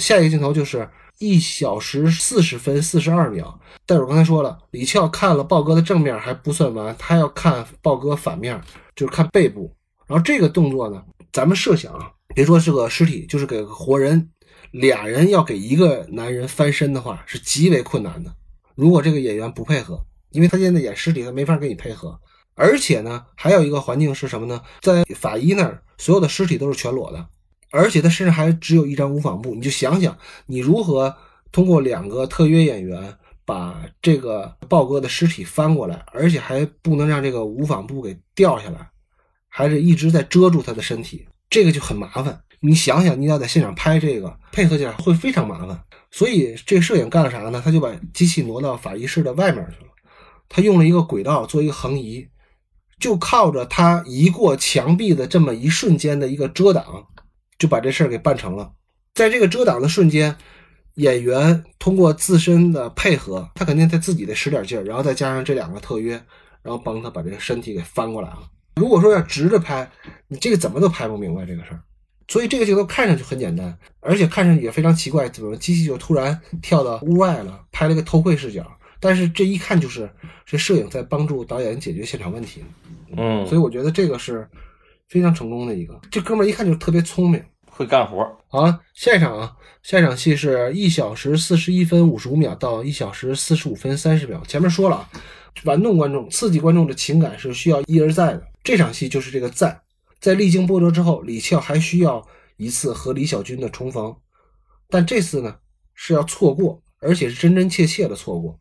下一个镜头就是一小时四十分四十二秒。但是我刚才说了，李翘看了豹哥的正面还不算完，他要看豹哥反面，就是看背部。然后这个动作呢，咱们设想啊，别说是个尸体，就是给个活人，俩人要给一个男人翻身的话，是极为困难的。如果这个演员不配合，因为他现在演尸体，他没法跟你配合。而且呢，还有一个环境是什么呢？在法医那儿，所有的尸体都是全裸的，而且他身上还只有一张无纺布。你就想想，你如何通过两个特约演员把这个豹哥的尸体翻过来，而且还不能让这个无纺布给掉下来，还是一直在遮住他的身体，这个就很麻烦。你想想，你要在现场拍这个，配合起来会非常麻烦。所以这个摄影干了啥呢？他就把机器挪到法医室的外面去了，他用了一个轨道做一个横移。就靠着他移过墙壁的这么一瞬间的一个遮挡，就把这事儿给办成了。在这个遮挡的瞬间，演员通过自身的配合，他肯定他自己得使点劲儿，然后再加上这两个特约，然后帮他把这个身体给翻过来了。如果说要直着拍，你这个怎么都拍不明白这个事儿。所以这个镜头看上去很简单，而且看上去也非常奇怪，怎么机器就突然跳到屋外了，拍了个偷窥视角。但是这一看就是这摄影在帮助导演解决现场问题，嗯，所以我觉得这个是非常成功的一个。这哥们儿一看就特别聪明，会干活。好，下一场啊，下一场戏是一小时四十一分五十五秒到一小时四十五分三十秒。前面说了，玩弄观众、刺激观众的情感是需要一而再的。这场戏就是这个在，在历经波折之后，李翘还需要一次和李小军的重逢，但这次呢是要错过，而且是真真切切的错过。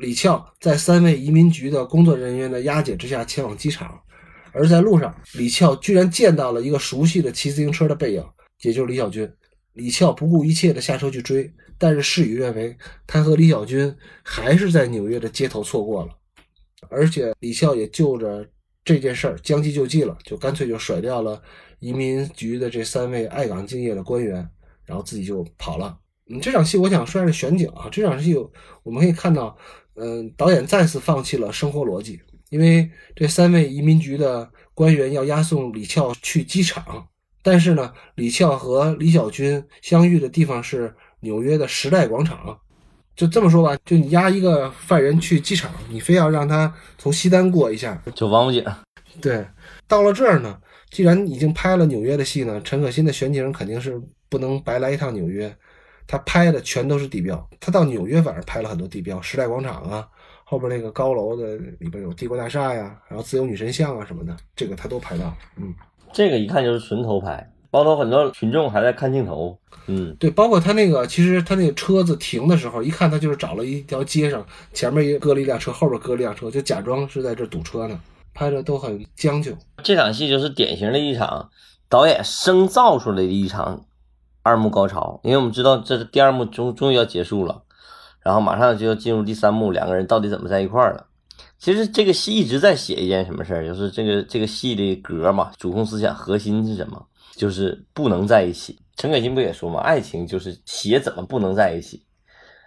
李翘在三位移民局的工作人员的押解之下前往机场，而在路上，李翘居然见到了一个熟悉的骑自行车的背影，也就是李小军。李翘不顾一切的下车去追，但是事与愿违，他和李小军还是在纽约的街头错过了。而且李翘也就着这件事将计就计了，就干脆就甩掉了移民局的这三位爱岗敬业的官员，然后自己就跑了。嗯，这场戏我想说的是选景啊，这场戏我们可以看到。嗯，导演再次放弃了生活逻辑，因为这三位移民局的官员要押送李翘去机场，但是呢，李翘和李小军相遇的地方是纽约的时代广场。就这么说吧，就你押一个犯人去机场，你非要让他从西单过一下，就王府井。对，到了这儿呢，既然已经拍了纽约的戏呢，陈可辛的选景肯定是不能白来一趟纽约。他拍的全都是地标，他到纽约反而拍了很多地标，时代广场啊，后边那个高楼的里边有帝国大厦呀，然后自由女神像啊什么的，这个他都拍到。嗯，这个一看就是纯偷拍，包括很多群众还在看镜头。嗯，对，包括他那个，其实他那个车子停的时候，一看他就是找了一条街上，前面搁了一辆车，后边搁了一辆车，就假装是在这堵车呢，拍的都很将就。这场戏就是典型的一场导演生造出来的一场。二幕高潮，因为我们知道这是第二幕终终于要结束了，然后马上就要进入第三幕，两个人到底怎么在一块儿了？其实这个戏一直在写一件什么事儿，就是这个这个戏的格嘛，主控思想核心是什么？就是不能在一起。陈可辛不也说嘛，爱情就是写怎么不能在一起。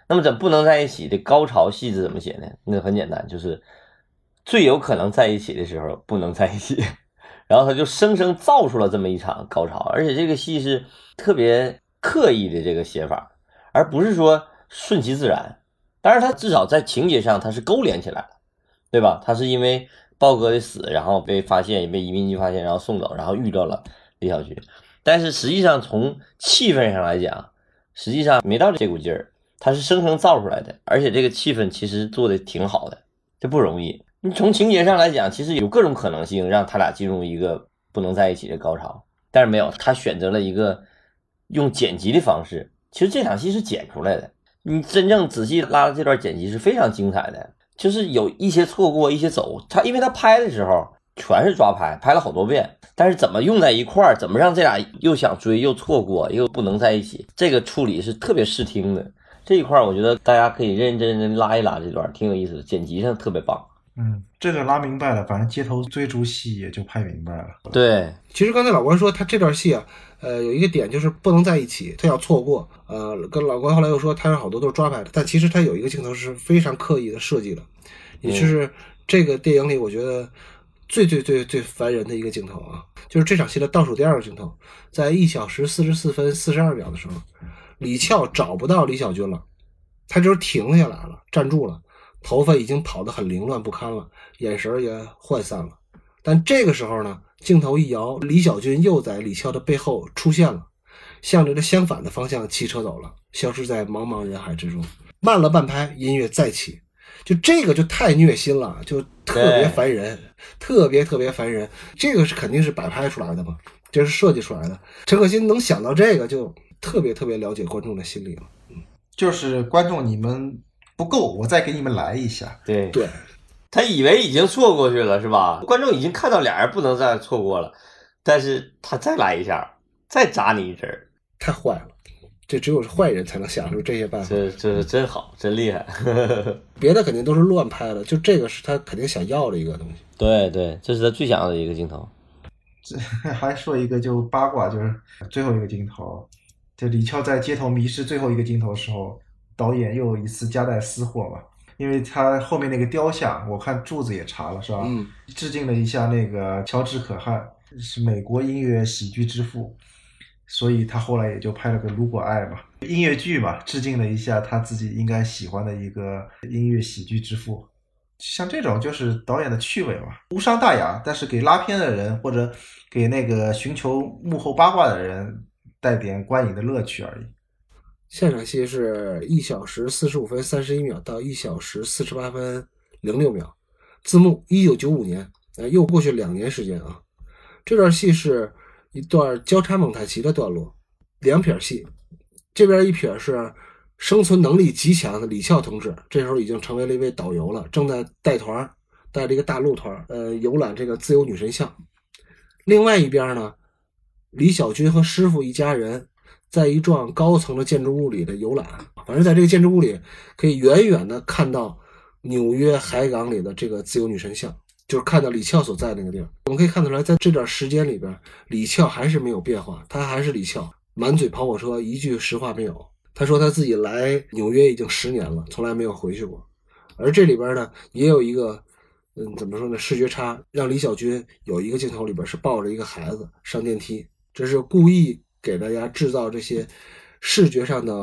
那么怎么不能在一起的高潮戏是怎么写呢？那很简单，就是最有可能在一起的时候不能在一起。然后他就生生造出了这么一场高潮，而且这个戏是特别刻意的这个写法，而不是说顺其自然。但是他至少在情节上他是勾连起来了，对吧？他是因为豹哥的死，然后被发现，也被移民局发现，然后送走，然后遇到了李小军。但是实际上从气氛上来讲，实际上没到这股劲儿，他是生生造出来的，而且这个气氛其实做的挺好的，这不容易。你从情节上来讲，其实有各种可能性让他俩进入一个不能在一起的高潮，但是没有，他选择了一个用剪辑的方式。其实这场戏是剪出来的，你真正仔细拉了这段剪辑是非常精彩的，就是有一些错过，一些走。他因为他拍的时候全是抓拍，拍了好多遍，但是怎么用在一块儿，怎么让这俩又想追又错过又不能在一起，这个处理是特别视听的。这一块儿我觉得大家可以认认真真拉一拉这段，挺有意思的，剪辑上特别棒。嗯，这个拉明白了，反正街头追逐戏也就拍明白了。对，其实刚才老关说他这段戏啊，呃，有一个点就是不能在一起，他要错过。呃，跟老关后来又说他有好多都是抓拍的，但其实他有一个镜头是非常刻意的设计的，也就是这个电影里我觉得最最最最烦人的一个镜头啊，就是这场戏的倒数第二个镜头，在一小时四十四分四十二秒的时候，李翘找不到李小军了，他就是停下来了，站住了，头发已经跑得很凌乱不堪了，眼神也涣散了。但这个时候呢，镜头一摇，李小军又在李翘的背后出现了，向着这相反的方向骑车走了，消失在茫茫人海之中。慢了半拍，音乐再起，就这个就太虐心了，就特别烦人，特别特别烦人。这个是肯定是摆拍出来的嘛，这是设计出来的。陈可辛能想到这个，就特别特别了解观众的心理了。就是观众你们不够，我再给你们来一下。对对，他以为已经错过去了是吧？观众已经看到俩人不能再错过了，但是他再来一下，再扎你一针儿，太坏了，这只有是坏人才能想出这些办法。这这是真好，真厉害。*laughs* 别的肯定都是乱拍的，就这个是他肯定想要的一个东西。对对，这是他最想要的一个镜头。这还说一个就八卦，就是最后一个镜头，就李翘在街头迷失最后一个镜头的时候，导演又一次夹带私货嘛，因为他后面那个雕像，我看柱子也查了是吧？嗯，致敬了一下那个乔治可汗，是美国音乐喜剧之父，所以他后来也就拍了个《如果爱》嘛，音乐剧嘛，致敬了一下他自己应该喜欢的一个音乐喜剧之父。像这种就是导演的趣味嘛，无伤大雅，但是给拉片的人或者给那个寻求幕后八卦的人带点观影的乐趣而已。现场戏是一小时四十五分三十一秒到一小时四十八分零六秒，字幕一九九五年，呃，又过去两年时间啊。这段戏是一段交叉蒙太奇的段落，两撇戏，这边一撇是生存能力极强的李翘同志，这时候已经成为了一位导游了，正在带团，带着一个大陆团，呃，游览这个自由女神像。另外一边呢，李小军和师傅一家人。在一幢高层的建筑物里的游览，反正在这个建筑物里可以远远的看到纽约海港里的这个自由女神像，就是看到李翘所在那个地儿。我们可以看得出来，在这段时间里边，李翘还是没有变化，他还是李翘，满嘴跑火车，一句实话没有。他说他自己来纽约已经十年了，从来没有回去过。而这里边呢，也有一个，嗯，怎么说呢？视觉差，让李小军有一个镜头里边是抱着一个孩子上电梯，这是故意。给大家制造这些视觉上的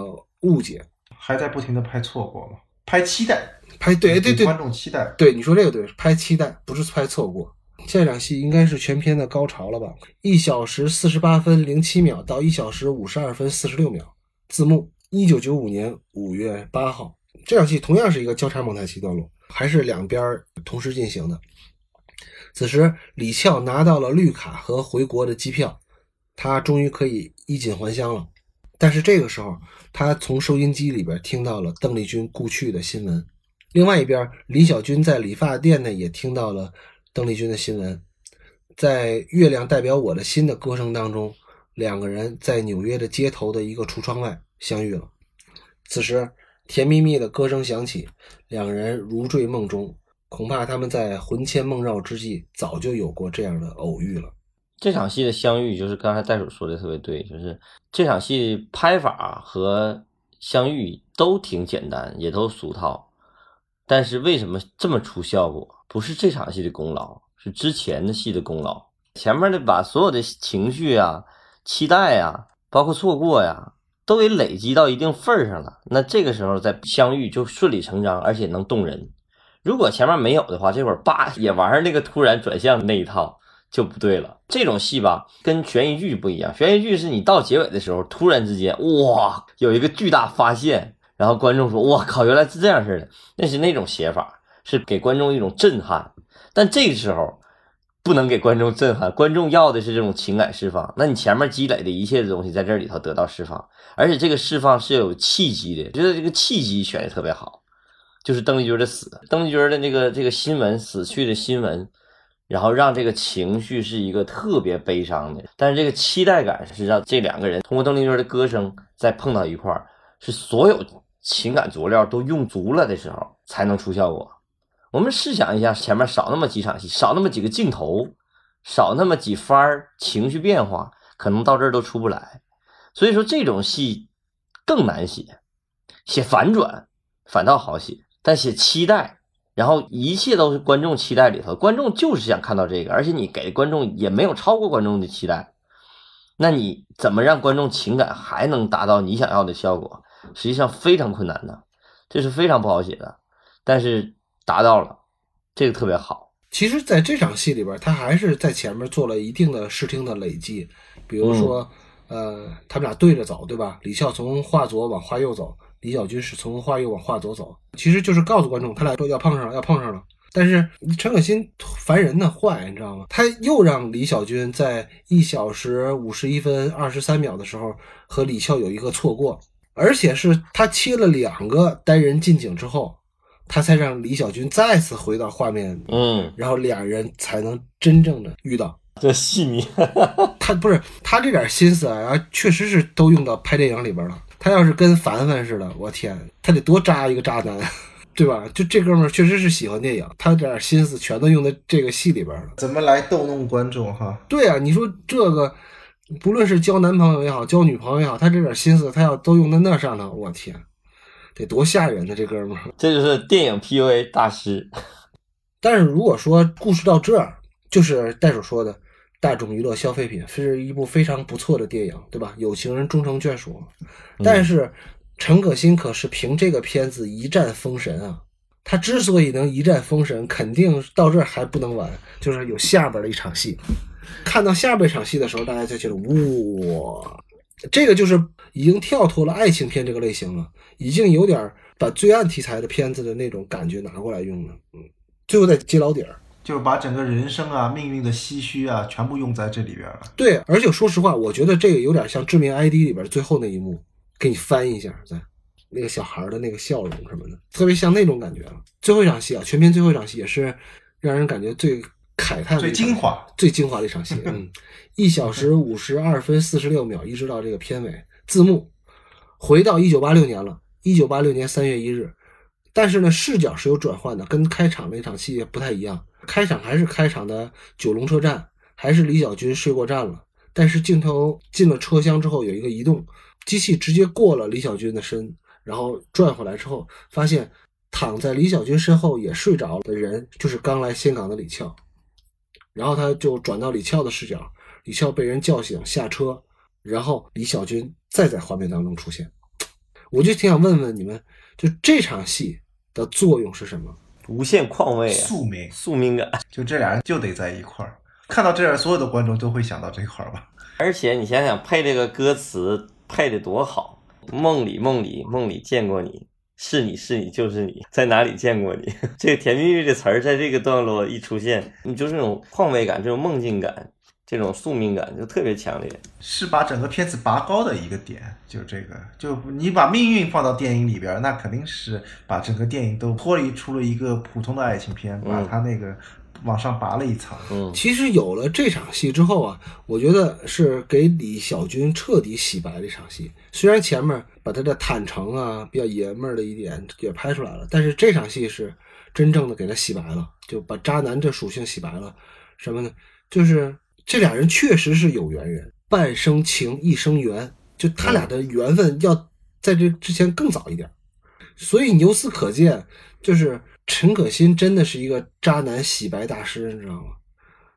误解，还在不停的拍错过吗？拍期待，拍对对对，观众期待。对你说这个对，拍期待不是拍错过。这场戏应该是全片的高潮了吧？一小时四十八分零七秒到一小时五十二分四十六秒，字幕一九九五年五月八号。这场戏同样是一个交叉蒙太奇段落，还是两边同时进行的。此时李翘拿到了绿卡和回国的机票。他终于可以衣锦还乡了，但是这个时候，他从收音机里边听到了邓丽君故去的新闻。另外一边，李小军在理发店呢也听到了邓丽君的新闻。在《月亮代表我的心》的歌声当中，两个人在纽约的街头的一个橱窗外相遇了。此时，甜蜜蜜的歌声响起，两人如坠梦中。恐怕他们在魂牵梦绕之际，早就有过这样的偶遇了。这场戏的相遇，就是刚才袋鼠说的特别对，就是这场戏拍法和相遇都挺简单，也都俗套，但是为什么这么出效果？不是这场戏的功劳，是之前的戏的功劳。前面的把所有的情绪啊、期待啊，包括错过呀，都给累积到一定份儿上了，那这个时候再相遇就顺理成章，而且能动人。如果前面没有的话，这会儿叭也玩那个突然转向那一套。就不对了，这种戏吧，跟悬疑剧不一样。悬疑剧是你到结尾的时候，突然之间，哇，有一个巨大发现，然后观众说：“我靠，原来是这样式的。”那是那种写法，是给观众一种震撼。但这个时候不能给观众震撼，观众要的是这种情感释放。那你前面积累的一切的东西在这里头得到释放，而且这个释放是有契机的，觉得这个契机选的特别好，就是邓丽君的死，邓丽君的那个这个新闻死去的新闻。然后让这个情绪是一个特别悲伤的，但是这个期待感是让这两个人通过邓丽君的歌声再碰到一块儿，是所有情感佐料都用足了的时候才能出效果。我们试想一下，前面少那么几场戏，少那么几个镜头，少那么几番情绪变化，可能到这儿都出不来。所以说这种戏更难写，写反转反倒好写，但写期待然后一切都是观众期待里头，观众就是想看到这个，而且你给观众也没有超过观众的期待，那你怎么让观众情感还能达到你想要的效果？实际上非常困难的，这是非常不好写的，但是达到了，这个特别好。其实，在这场戏里边，他还是在前面做了一定的视听的累积，比如说，呃，他们俩对着走，对吧？李笑从画左往画右走，李小军是从画右往画左走，其实就是告诉观众，他俩都要碰上了，要碰上了。但是陈可辛烦人呢，坏，你知道吗？他又让李小军在一小时五十一分二十三秒的时候和李笑有一个错过，而且是他切了两个单人近景之后。他才让李小军再次回到画面，嗯，然后俩人才能真正的遇到。这细腻，他不是他这点心思啊，确实是都用到拍电影里边了。他要是跟凡凡似的，我天，他得多渣一个渣男，*laughs* 对吧？就这哥们儿确实是喜欢电影，他这点心思全都用在这个戏里边了。怎么来逗弄观众哈？对啊，你说这个，不论是交男朋友也好，交女朋友也好，他这点心思他要都用在那上头，我天。得多吓人呢，这哥们儿，这就是电影 PUA 大师。*laughs* 但是如果说故事到这儿，就是袋鼠说的大众娱乐消费品，是一部非常不错的电影，对吧？有情人终成眷属。但是陈可辛可是凭这个片子一战封神啊！他之所以能一战封神，肯定到这儿还不能完，就是有下边的一场戏。看到下边一场戏的时候，大家就觉得哇，这个就是已经跳脱了爱情片这个类型了。已经有点把罪案题材的片子的那种感觉拿过来用了，嗯，最后再揭老底儿，就是把整个人生啊、命运的唏嘘啊，全部用在这里边了。对，而且说实话，我觉得这个有点像《致命 ID》里边最后那一幕，给你翻一下，在那个小孩的那个笑容什么的，特别像那种感觉了。最后一场戏啊，全片最后一场戏也是让人感觉最慨叹、最精华、最精华的一场戏。嗯，一小时五十二分四十六秒，一直到这个片尾字幕，回到一九八六年了。一九八六年三月一日，但是呢，视角是有转换的，跟开场那场戏不太一样。开场还是开场的九龙车站，还是李小军睡过站了。但是镜头进了车厢之后，有一个移动，机器直接过了李小军的身，然后转回来之后，发现躺在李小军身后也睡着了的人，就是刚来香港的李俏。然后他就转到李俏的视角，李俏被人叫醒下车，然后李小军再在画面当中出现。我就挺想问问你们，就这场戏的作用是什么？无限况味，宿命，宿命感。*laughs* 就这俩人就得在一块儿。看到这儿，所有的观众都会想到这块儿吧？而且你想想，配这个歌词配的多好！梦里梦里梦里见过你，是你是你就是你，在哪里见过你？*laughs* 这个甜蜜蜜的词儿在这个段落一出现，你就是那种况味感，这种梦境感。这种宿命感就特别强烈，是把整个片子拔高的一个点。就这个，就你把命运放到电影里边，那肯定是把整个电影都脱离出了一个普通的爱情片，把它那个往上拔了一层。嗯，其实有了这场戏之后啊，我觉得是给李小军彻底洗白了一场戏。虽然前面把他的坦诚啊、比较爷们儿的一点也拍出来了，但是这场戏是真正的给他洗白了，就把渣男这属性洗白了。什么呢？就是。这俩人确实是有缘人，半生情，一生缘，就他俩的缘分要在这之前更早一点，所以由此可见，就是陈可辛真的是一个渣男洗白大师，你知道吗？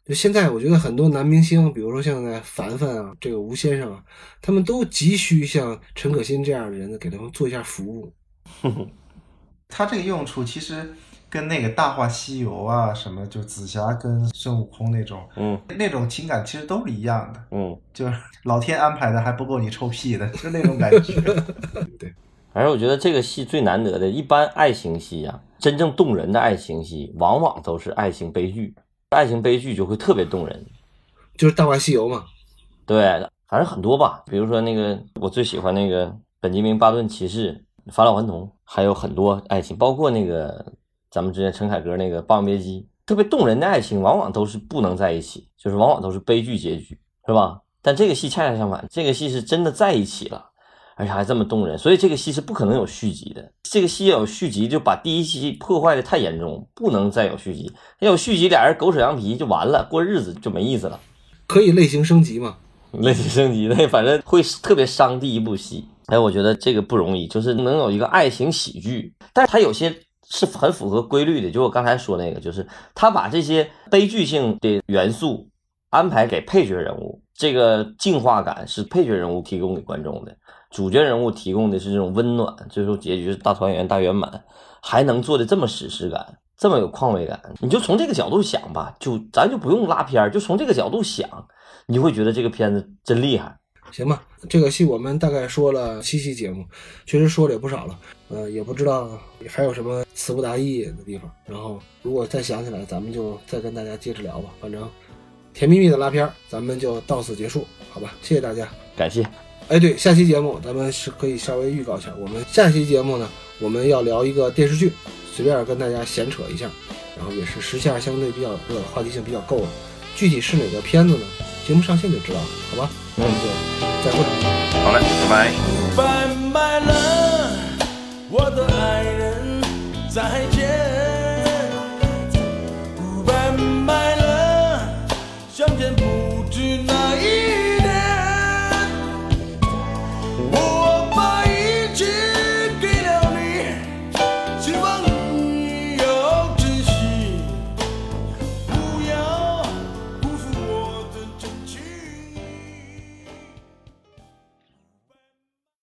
就现在我觉得很多男明星，比如说像在凡凡啊，这个吴先生啊，他们都急需像陈可辛这样的人给他们做一下服务。*laughs* 他这个用处其实。跟那个《大话西游》啊，什么就紫霞跟孙悟空那种，嗯，那种情感其实都是一样的，嗯，就是老天安排的还不够你臭屁的，就那种感觉。*laughs* 对，反正我觉得这个戏最难得的，一般爱情戏啊，真正动人的爱情戏，往往都是爱情悲剧，爱情悲剧就会特别动人，就是《大话西游》嘛。对，反正很多吧，比如说那个我最喜欢那个本杰明·巴顿骑士、返老还童，还有很多爱情，包括那个。咱们之前陈凯歌那个《霸王别姬》，特别动人的爱情，往往都是不能在一起，就是往往都是悲剧结局，是吧？但这个戏恰恰相反，这个戏是真的在一起了，而且还这么动人，所以这个戏是不可能有续集的。这个戏要有续集，就把第一期破坏的太严重，不能再有续集。要有续集，俩人狗扯羊皮就完了，过日子就没意思了。可以类型升级吗？*laughs* 类型升级，那反正会特别伤第一部戏。哎，我觉得这个不容易，就是能有一个爱情喜剧，但是它有些。是很符合规律的。就我刚才说那个，就是他把这些悲剧性的元素安排给配角人物，这个净化感是配角人物提供给观众的，主角人物提供的是这种温暖，最后结局是大团圆、大圆满，还能做的这么史诗感，这么有况味感。你就从这个角度想吧，就咱就不用拉片儿，就从这个角度想，你就会觉得这个片子真厉害。行吧，这个戏我们大概说了七期节目，确实说的也不少了，呃，也不知道还有什么词不达意的地方。然后如果再想起来，咱们就再跟大家接着聊吧。反正甜蜜蜜的拉片儿，咱们就到此结束，好吧？谢谢大家。感谢。哎，对，下期节目咱们是可以稍微预告一下，我们下期节目呢，我们要聊一个电视剧，随便跟大家闲扯一下，然后也是时下相对比较热，话题性比较够的。具体是哪个片子呢？节目上线就知道了，好吧？那我们就再会。好嘞，拜拜。拜拜了，我的爱人，再